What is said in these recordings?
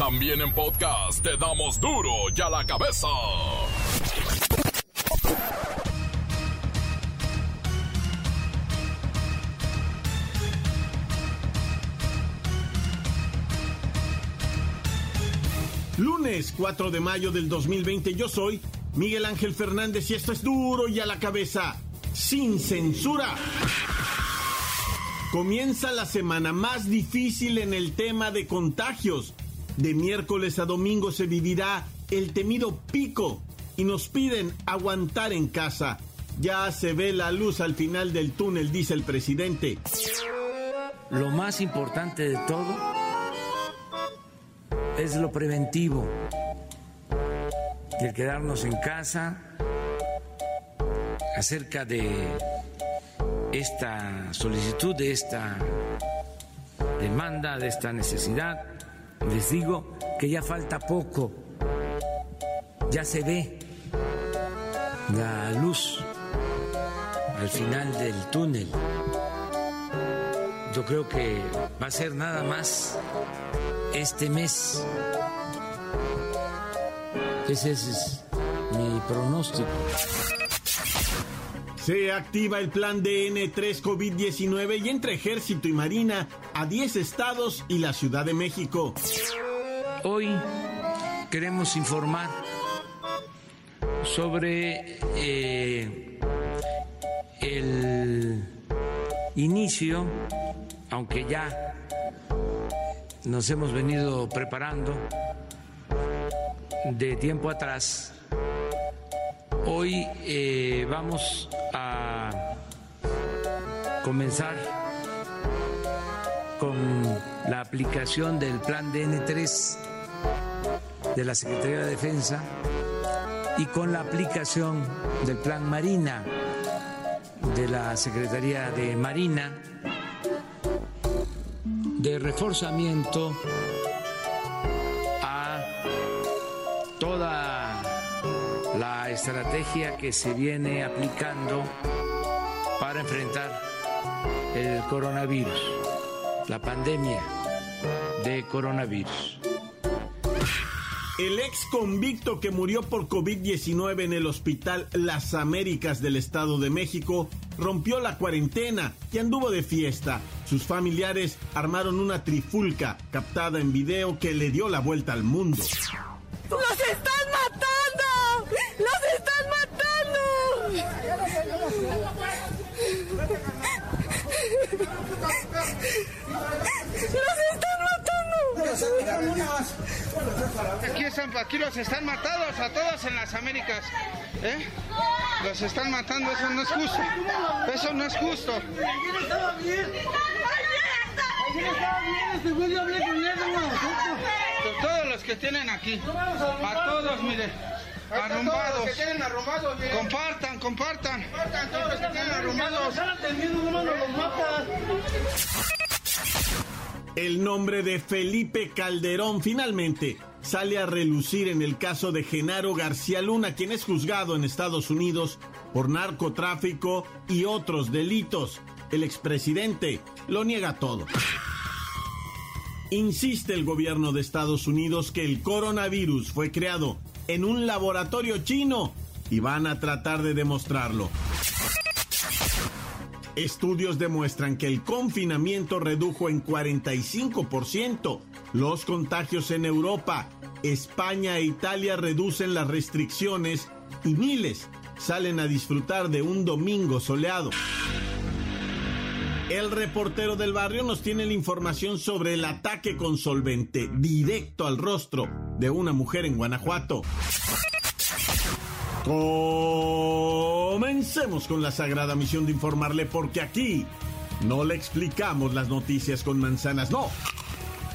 También en podcast te damos duro y a la cabeza. Lunes 4 de mayo del 2020 yo soy Miguel Ángel Fernández y esto es duro y a la cabeza, sin censura. Comienza la semana más difícil en el tema de contagios. De miércoles a domingo se vivirá el temido pico y nos piden aguantar en casa. Ya se ve la luz al final del túnel, dice el presidente. Lo más importante de todo es lo preventivo el quedarnos en casa acerca de esta solicitud, de esta demanda, de esta necesidad. Les digo que ya falta poco, ya se ve la luz al final del túnel. Yo creo que va a ser nada más este mes ese es mi pronóstico. Se activa el plan DN3 COVID-19 y entre Ejército y Marina a 10 estados y la Ciudad de México. Hoy queremos informar sobre eh, el inicio, aunque ya nos hemos venido preparando de tiempo atrás. Hoy eh, vamos a comenzar con la aplicación del plan DN3 de la Secretaría de Defensa y con la aplicación del plan Marina de la Secretaría de Marina de reforzamiento toda la estrategia que se viene aplicando para enfrentar el coronavirus, la pandemia de coronavirus. El ex convicto que murió por COVID-19 en el Hospital Las Américas del Estado de México rompió la cuarentena y anduvo de fiesta. Sus familiares armaron una trifulca captada en video que le dio la vuelta al mundo. ¡Los están matando! ¡Los están matando! ¡Los están matando! Aquí, están, aquí los están matados a todos en las Américas. ¿eh? Los están matando, eso no es justo. Eso no es justo. Ayer estaba bien. Ayer estaba bien, este güey hablé con él, todos los que tienen aquí. A todos, mire. Arrumbados. Compartan, compartan. Compartan todos los que tienen arrumbados. El nombre de Felipe Calderón finalmente sale a relucir en el caso de Genaro García Luna, quien es juzgado en Estados Unidos por narcotráfico y otros delitos. El expresidente lo niega todo. Insiste el gobierno de Estados Unidos que el coronavirus fue creado en un laboratorio chino y van a tratar de demostrarlo. Estudios demuestran que el confinamiento redujo en 45% los contagios en Europa. España e Italia reducen las restricciones y miles salen a disfrutar de un domingo soleado. El reportero del barrio nos tiene la información sobre el ataque con solvente directo al rostro de una mujer en Guanajuato. Comencemos con la sagrada misión de informarle porque aquí no le explicamos las noticias con manzanas, no.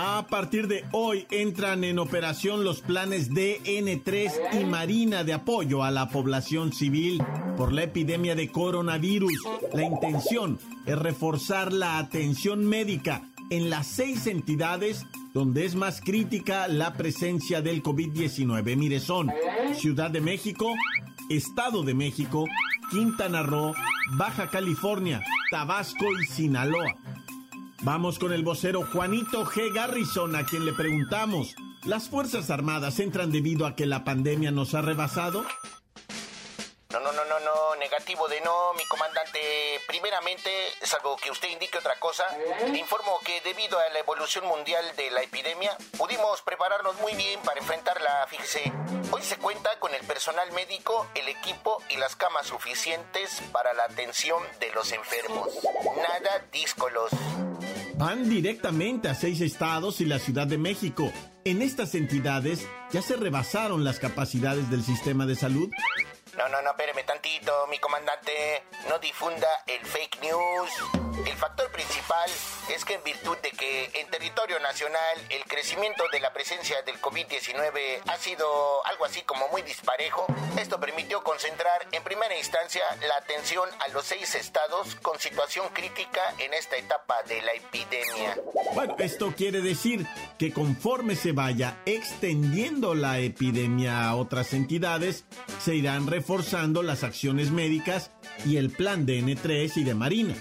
A partir de hoy entran en operación los planes DN3 y Marina de apoyo a la población civil por la epidemia de coronavirus. La intención es reforzar la atención médica en las seis entidades donde es más crítica la presencia del COVID-19. Mire, son Ciudad de México, Estado de México, Quintana Roo, Baja California, Tabasco y Sinaloa. Vamos con el vocero Juanito G. Garrison, a quien le preguntamos, ¿las Fuerzas Armadas entran debido a que la pandemia nos ha rebasado? No, no, no, no, no, negativo de no, mi comandante. Primeramente, salvo que usted indique otra cosa, le informo que debido a la evolución mundial de la epidemia, pudimos prepararnos muy bien para enfrentarla. Fíjese, hoy se cuenta con el personal médico, el equipo y las camas suficientes para la atención de los enfermos. Nada díscolos van directamente a seis estados y la Ciudad de México. En estas entidades ya se rebasaron las capacidades del sistema de salud no, no, no, espéreme tantito, mi comandante. No difunda el fake news. El factor principal es que en virtud de que en territorio nacional el crecimiento de la presencia del COVID-19 ha sido algo así como muy disparejo, esto permitió concentrar en primera instancia la atención a los seis estados con situación crítica en esta etapa de la epidemia. Bueno, esto quiere decir que conforme se vaya extendiendo la epidemia a otras entidades, se irán reforzando las acciones médicas y el plan de N3 y de Marina.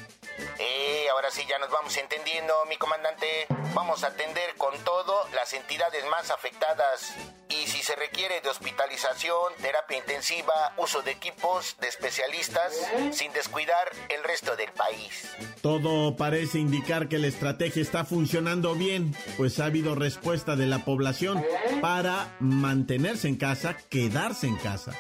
Ahora ya nos vamos entendiendo, mi comandante. Vamos a atender con todo las entidades más afectadas y si se requiere de hospitalización, terapia intensiva, uso de equipos de especialistas, sin descuidar el resto del país. Todo parece indicar que la estrategia está funcionando bien, pues ha habido respuesta de la población para mantenerse en casa, quedarse en casa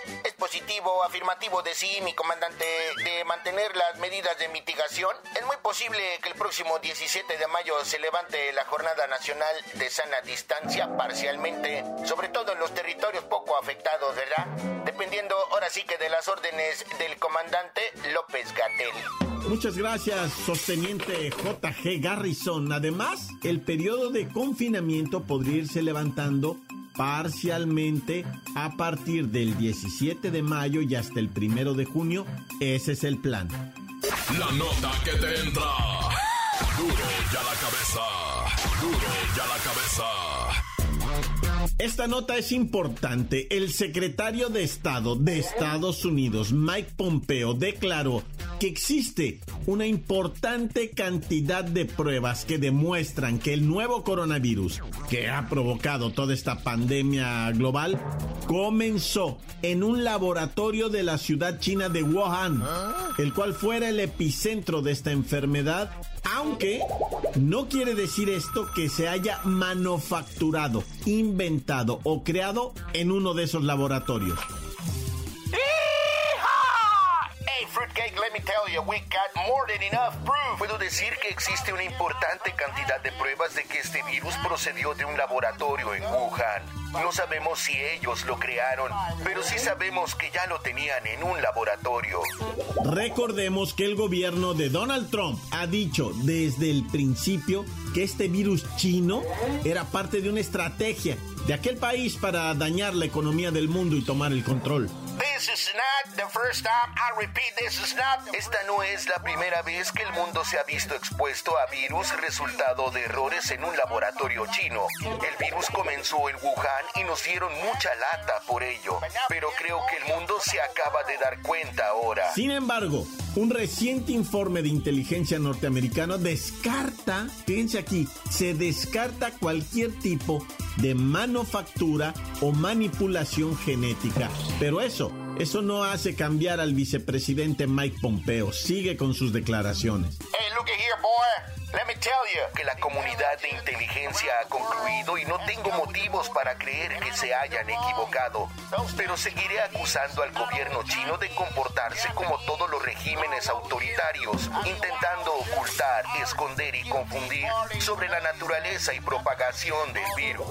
positivo, afirmativo de sí, mi comandante, de mantener las medidas de mitigación. Es muy posible que el próximo 17 de mayo se levante la Jornada Nacional de Sana Distancia parcialmente, sobre todo en los territorios poco afectados, ¿verdad? Dependiendo ahora sí que de las órdenes del comandante López Gatel. Muchas gracias, sosteniente JG Garrison. Además, el periodo de confinamiento podría irse levantando parcialmente a partir del 17 de mayo y hasta el 1 de junio. Ese es el plan. La nota que te entra. Duro ya la cabeza. Duro ya la cabeza. Esta nota es importante. El secretario de Estado de Estados Unidos, Mike Pompeo, declaró que existe una importante cantidad de pruebas que demuestran que el nuevo coronavirus que ha provocado toda esta pandemia global comenzó en un laboratorio de la ciudad china de Wuhan, el cual fuera el epicentro de esta enfermedad aunque no quiere decir esto que se haya manufacturado, inventado o creado en uno de esos laboratorios. You, we got more than enough proof. Puedo decir que existe una importante cantidad de pruebas de que este virus procedió de un laboratorio en Wuhan. No sabemos si ellos lo crearon, pero sí sabemos que ya lo tenían en un laboratorio. Recordemos que el gobierno de Donald Trump ha dicho desde el principio que este virus chino era parte de una estrategia de aquel país para dañar la economía del mundo y tomar el control. Esta no es la primera vez que el mundo se ha visto expuesto a virus resultado de errores en un laboratorio chino. El virus comenzó en Wuhan y nos dieron mucha lata por ello, pero creo que el mundo se acaba de dar cuenta ahora. Sin embargo, un reciente informe de inteligencia norteamericano descarta, fíjense aquí, se descarta cualquier tipo de manufactura o manipulación genética. Pero eso eso no hace cambiar al vicepresidente Mike Pompeo. Sigue con sus declaraciones. Hey, look here, boy. Let me tell you que la comunidad de inteligencia ha concluido y no tengo motivos para creer que se hayan equivocado. Pero seguiré acusando al gobierno chino de comportarse como todos los regímenes autoritarios, intentando ocultar, esconder y confundir sobre la naturaleza y propagación del virus.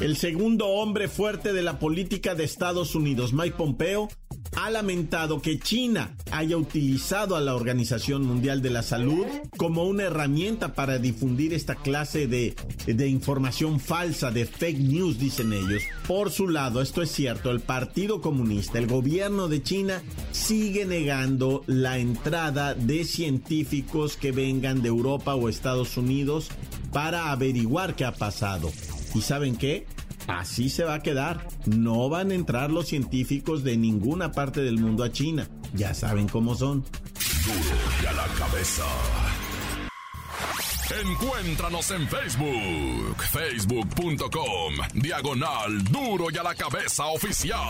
El segundo hombre fuerte de la política de Estados Unidos, Mike Pompeo, ha lamentado que China haya utilizado a la Organización Mundial de la Salud como una herramienta para difundir esta clase de, de, información falsa, de fake news, dicen ellos. Por su lado, esto es cierto, el Partido Comunista, el gobierno de China, sigue negando la entrada de científicos que vengan de Europa o Estados Unidos para averiguar qué ha pasado. ¿Y saben qué? Así se va a quedar. No van a entrar los científicos de ninguna parte del mundo a China. Ya saben cómo son. Duro y a la cabeza. Encuéntranos en Facebook, facebook.com, diagonal duro y a la cabeza oficial.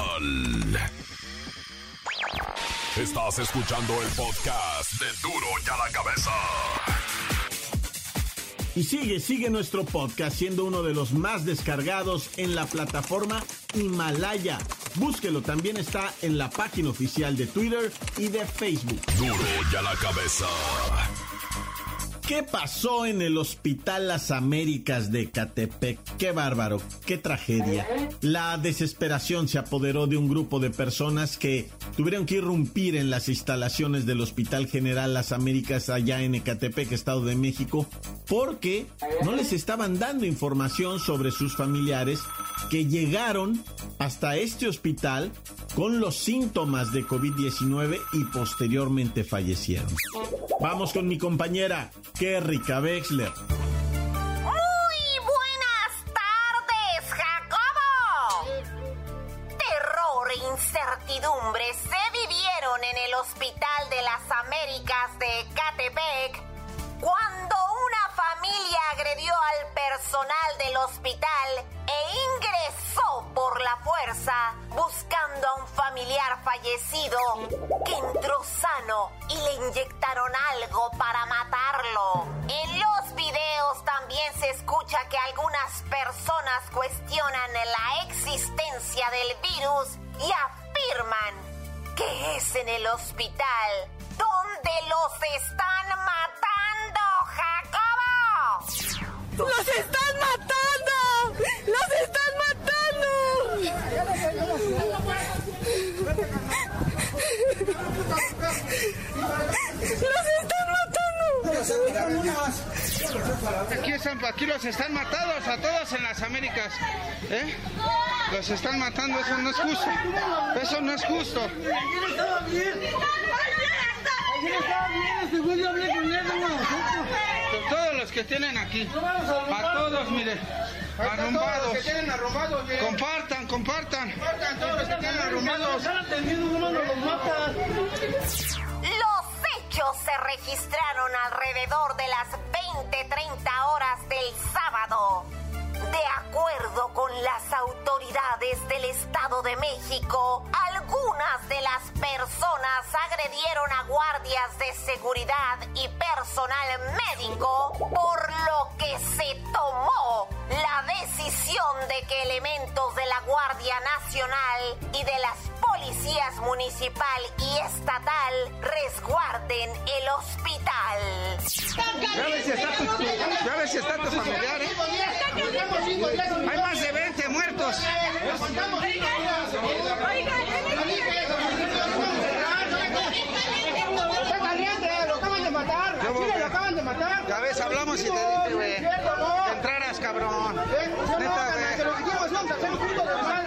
Estás escuchando el podcast de duro y a la cabeza. Y sigue, sigue nuestro podcast siendo uno de los más descargados en la plataforma Himalaya. Búsquelo, también está en la página oficial de Twitter y de Facebook. Duro y a la cabeza. ¿Qué pasó en el Hospital Las Américas de Catepec? Qué bárbaro, qué tragedia. La desesperación se apoderó de un grupo de personas que tuvieron que irrumpir en las instalaciones del Hospital General Las Américas allá en Ecatepec, Estado de México, porque no les estaban dando información sobre sus familiares que llegaron hasta este hospital con los síntomas de COVID-19 y posteriormente fallecieron. Vamos con mi compañera Kerrika Wexler. Buscando a un familiar fallecido que entró sano y le inyectaron algo para matarlo. En los videos también se escucha que algunas personas cuestionan la existencia del virus y afirman que es en el hospital donde los están matando, Jacobo. ¡Los están matando! ¡Los están matando! ¡Los están matando! Aquí están, aquí los están matados a todos en las Américas. ¿eh? Los están matando, eso no es justo. Eso no es justo. Con. Todos los que tienen aquí. A todos, mire. Arrumbados. Compartan, compartan. Todos los que tienen arrumbados. Hechos se registraron alrededor de las 20-30 horas del sábado. De acuerdo con las autoridades del Estado de México, algunas de las personas agredieron a guardias de seguridad y personal médico, por lo que se tomó la decisión de que elementos de la Guardia Nacional y de las policías municipal y estatal resguarden el hospital. Ya ves si está tu, ya ves si está tu familiar, ¿eh? Hay más de 20 muertos. Está caliente, lo acaban de matar. Yo, Chile lo acaban de matar. Ya ves, hablamos y te dije, güey. Cabrón. A.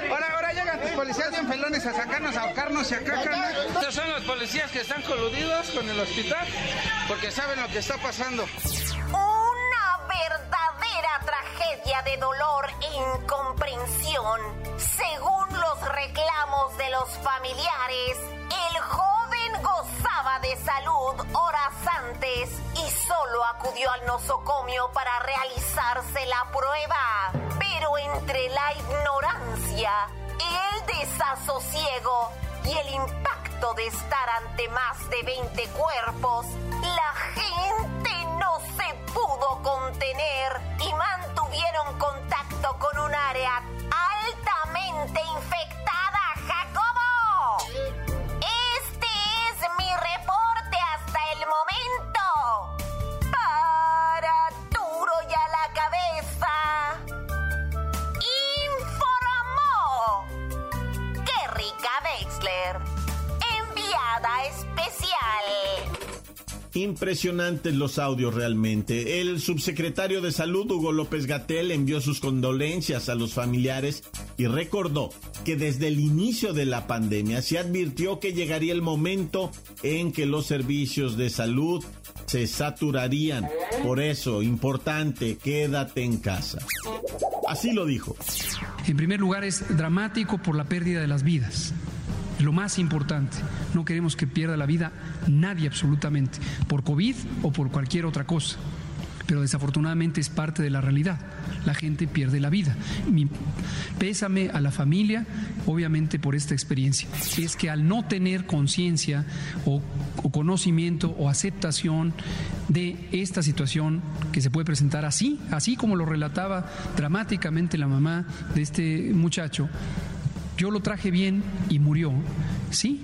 Ahora, ahora llegan tus policías bien pelones a sacarnos, a ahorcarnos y acá, carnal. Estos son los policías que están coludidos con el hospital porque saben lo que está pasando. Una verdadera tragedia de dolor e incomprensión. Según los reclamos de los familiares, acudió al nosocomio para realizarse la prueba. Pero entre la ignorancia, el desasosiego y el impacto de estar ante más de 20 cuerpos, la gente no se pudo contener y mantuvieron contacto con un área altamente infectada, Impresionantes los audios realmente. El subsecretario de Salud, Hugo López Gatel, envió sus condolencias a los familiares y recordó que desde el inicio de la pandemia se advirtió que llegaría el momento en que los servicios de salud se saturarían. Por eso, importante, quédate en casa. Así lo dijo. En primer lugar, es dramático por la pérdida de las vidas lo más importante. No queremos que pierda la vida nadie absolutamente, por COVID o por cualquier otra cosa. Pero desafortunadamente es parte de la realidad. La gente pierde la vida. Mi pésame a la familia, obviamente por esta experiencia. Es que al no tener conciencia o, o conocimiento o aceptación de esta situación que se puede presentar así, así como lo relataba dramáticamente la mamá de este muchacho, yo lo traje bien y murió, sí.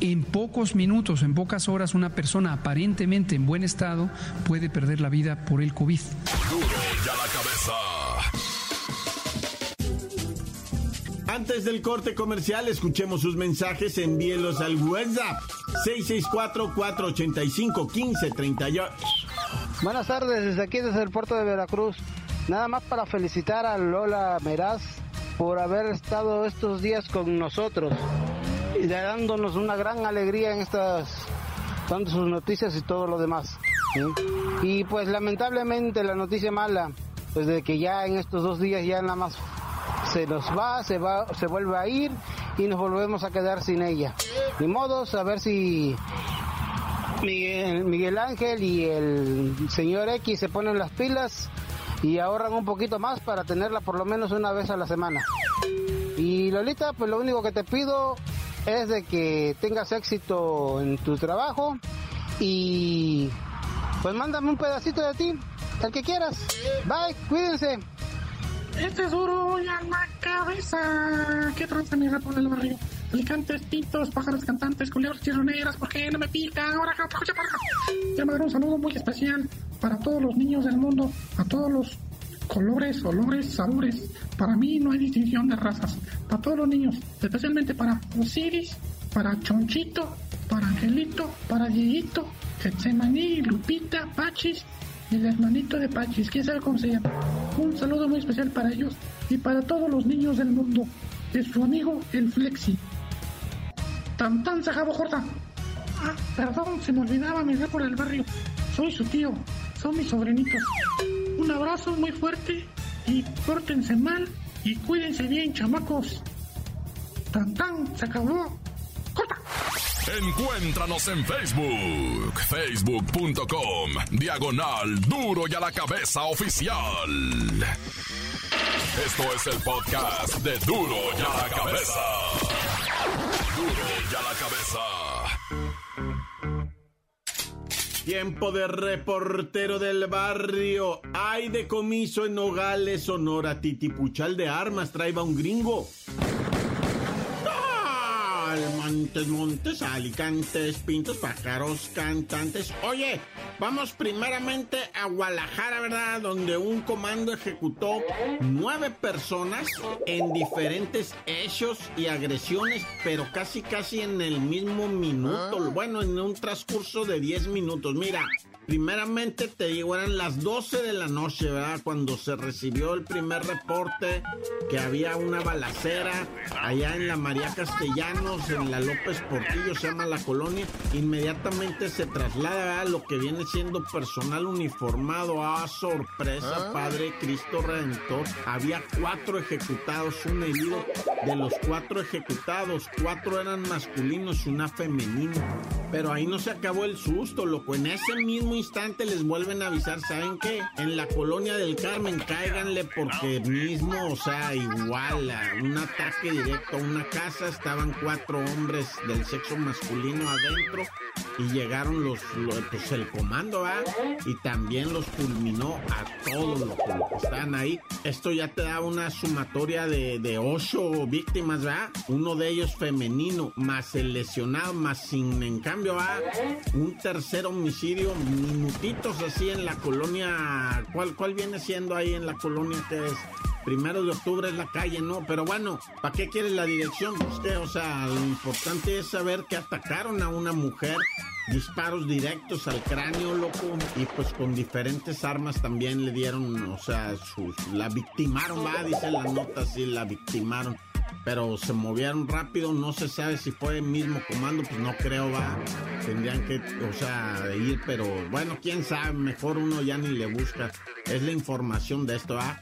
En pocos minutos, en pocas horas, una persona aparentemente en buen estado puede perder la vida por el COVID. Antes del corte comercial, escuchemos sus mensajes, envíelos al WhatsApp 664-485-1538. Buenas tardes, desde aquí, desde el puerto de Veracruz. Nada más para felicitar a Lola Meraz por haber estado estos días con nosotros y dándonos una gran alegría en estas, dando sus noticias y todo lo demás. Y pues lamentablemente la noticia mala, pues de que ya en estos dos días ya nada más se nos va, se va, se vuelve a ir y nos volvemos a quedar sin ella. Ni modos, a ver si Miguel, Miguel Ángel y el señor X se ponen las pilas y ahorran un poquito más para tenerla por lo menos una vez a la semana. Y Lolita, pues lo único que te pido es de que tengas éxito en tu trabajo y pues mándame un pedacito de ti, el que quieras. Bye, cuídense. Este es duro ya la cabeza. ¿Qué tranza mi por el barrio? Alicantes, pintos, pájaros cantantes, culebras chirroneras, ¿por qué no me pican? Ahora, escucha para Quiero mandar un saludo muy especial para todos los niños del mundo, a todos los colores, olores, sabores. Para mí no hay distinción de razas. Para todos los niños, especialmente para Osiris, para Chonchito, para Angelito, para Dieguito, Getsemaní, Lupita, Pachis y el hermanito de Pachis, quién sabe cómo se llama. Un saludo muy especial para ellos y para todos los niños del mundo. Es su amigo el Flexi. Tan tan se acabó corta. Ah, perdón, se me olvidaba mi por el barrio. Soy su tío, son mis sobrinitos. Un abrazo muy fuerte y pórtense mal y cuídense bien, chamacos. Tan tan, se acabó. ¡Corta! Encuéntranos en Facebook, facebook.com, diagonal duro y a la cabeza oficial. Esto es el podcast de duro y a la cabeza. Duro y a la cabeza. Tiempo de reportero del barrio. Hay decomiso en Nogales, Sonora. Titipuchal de armas traeba un gringo. Montes, Montes, Alicantes, Pintos, Pájaros, Cantantes. Oye, vamos primeramente a Guadalajara, ¿verdad? Donde un comando ejecutó nueve personas en diferentes hechos y agresiones, pero casi, casi en el mismo minuto. Bueno, en un transcurso de diez minutos. Mira, Primeramente te digo, eran las 12 de la noche, ¿verdad? Cuando se recibió el primer reporte que había una balacera allá en la María Castellanos, en la López Portillo, se llama la colonia. Inmediatamente se traslada a lo que viene siendo personal uniformado. a sorpresa, ah. Padre Cristo Redentor! Había cuatro ejecutados, un herido. De los cuatro ejecutados, cuatro eran masculinos y una femenina. Pero ahí no se acabó el susto, loco. En ese mismo instante les vuelven a avisar, ¿saben qué? En la colonia del Carmen, cáiganle porque mismo, o sea, igual, a un ataque directo a una casa, estaban cuatro hombres del sexo masculino adentro y llegaron los, pues el comando, ¿ah? Y también los fulminó a todos los que, están ahí. Esto ya te da una sumatoria de, de ocho víctimas, ¿verdad? Uno de ellos femenino, más el lesionado, más sin, en cambio, ¿ah? Un tercer homicidio minutitos así en la colonia. ¿Cuál, cuál viene siendo ahí en la colonia que es? Primero de octubre es la calle, ¿no? Pero bueno, ¿para qué quieres la dirección? Usted, o sea, lo importante es saber que atacaron a una mujer disparos directos al cráneo, loco, y pues con diferentes armas también le dieron, o sea, sus, la victimaron, va, dice la nota, sí, la victimaron pero se movieron rápido, no se sabe si fue el mismo comando, pues no creo, va, tendrían que, o sea, ir, pero bueno, quién sabe, mejor uno ya ni le busca, es la información de esto, ¿ah?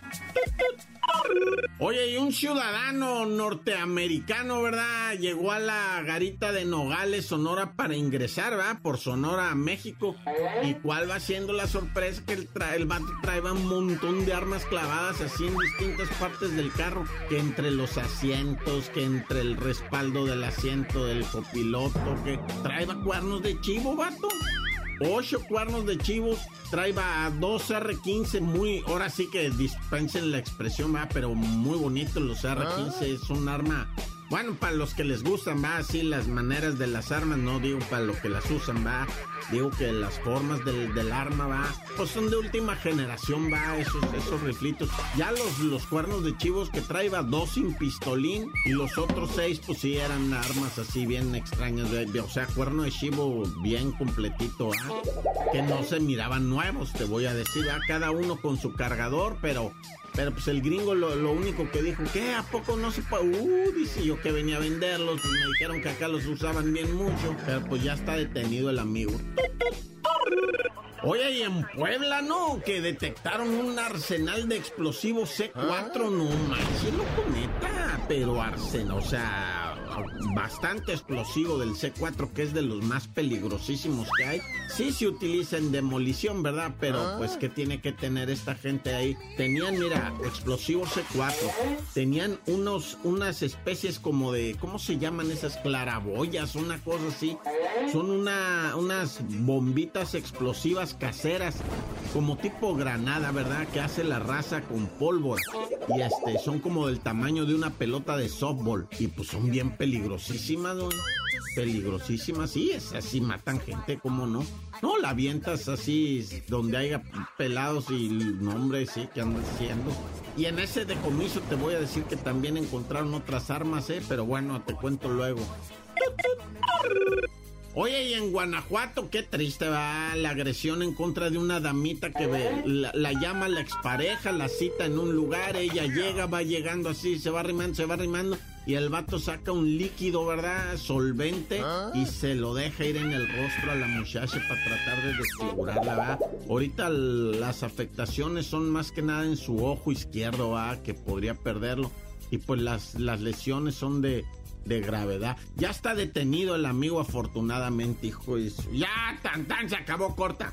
Oye, y un ciudadano norteamericano, ¿verdad? Llegó a la garita de Nogales, Sonora, para ingresar, ¿verdad? Por Sonora a México. ¿Y cuál va siendo la sorpresa? Que el, tra vato traía un montón de armas clavadas así en distintas partes del carro. Que entre los asientos, que entre el respaldo del asiento del copiloto, que traía cuernos de chivo, vato. Ocho cuernos de chivos, traía dos R15 muy, ahora sí que dispensen la expresión, va, pero muy bonito los R15, ah. es un arma bueno, para los que les gustan, va, así las maneras de las armas, no digo para los que las usan, va. Digo que las formas del, del arma, va, pues son de última generación, va, esos, esos riflitos. Ya los, los cuernos de chivos que trae, va, dos sin pistolín y los otros seis, pues sí eran armas así bien extrañas, o sea, cuerno de chivo bien completito, ¿ah? Que no se miraban nuevos, te voy a decir, va, cada uno con su cargador, pero pero pues el gringo lo, único que dijo, ¿qué? ¿A poco no se puede? Uh, dice yo que venía a venderlos. Y me dijeron que acá los usaban bien mucho. Pero pues ya está detenido el amigo. Oye, y en Puebla, ¿no? Que detectaron un arsenal de explosivos C4, no manches, loco, neta. Pero arsenal, o sea, bastante explosivo del C4, que es de los más peligrosísimos que hay. Sí se utiliza en demolición, ¿verdad? Pero ah. pues, ¿qué tiene que tener esta gente ahí? Tenían, mira, explosivos C4. Tenían unos, unas especies como de, ¿cómo se llaman esas claraboyas? Una cosa así. Son una, unas bombitas explosivas caseras, como tipo granada, ¿verdad? Que hace la raza con pólvora. Y este, son como del tamaño de una pelota de softball. Y pues son bien peligrosísimas, ¿no? Peligrosísimas, sí, es así, matan gente, ¿cómo no? No, la avientas así, donde haya pelados y nombres, sí, que andan haciendo. Y en ese decomiso te voy a decir que también encontraron otras armas, ¿eh? Pero bueno, te cuento luego. Oye, y en Guanajuato, qué triste va la agresión en contra de una damita que la, llama la expareja, la cita en un lugar, ella llega, va llegando así, se va arrimando, se va arrimando, y el vato saca un líquido, ¿verdad? Solvente, y se lo deja ir en el rostro a la muchacha para tratar de desfigurarla, ¿verdad? Ahorita las afectaciones son más que nada en su ojo izquierdo, ¿verdad? Que podría perderlo. Y pues las, las lesiones son de de gravedad. Ya está detenido el amigo afortunadamente, hijo. Ya, tan tan, se acabó corta.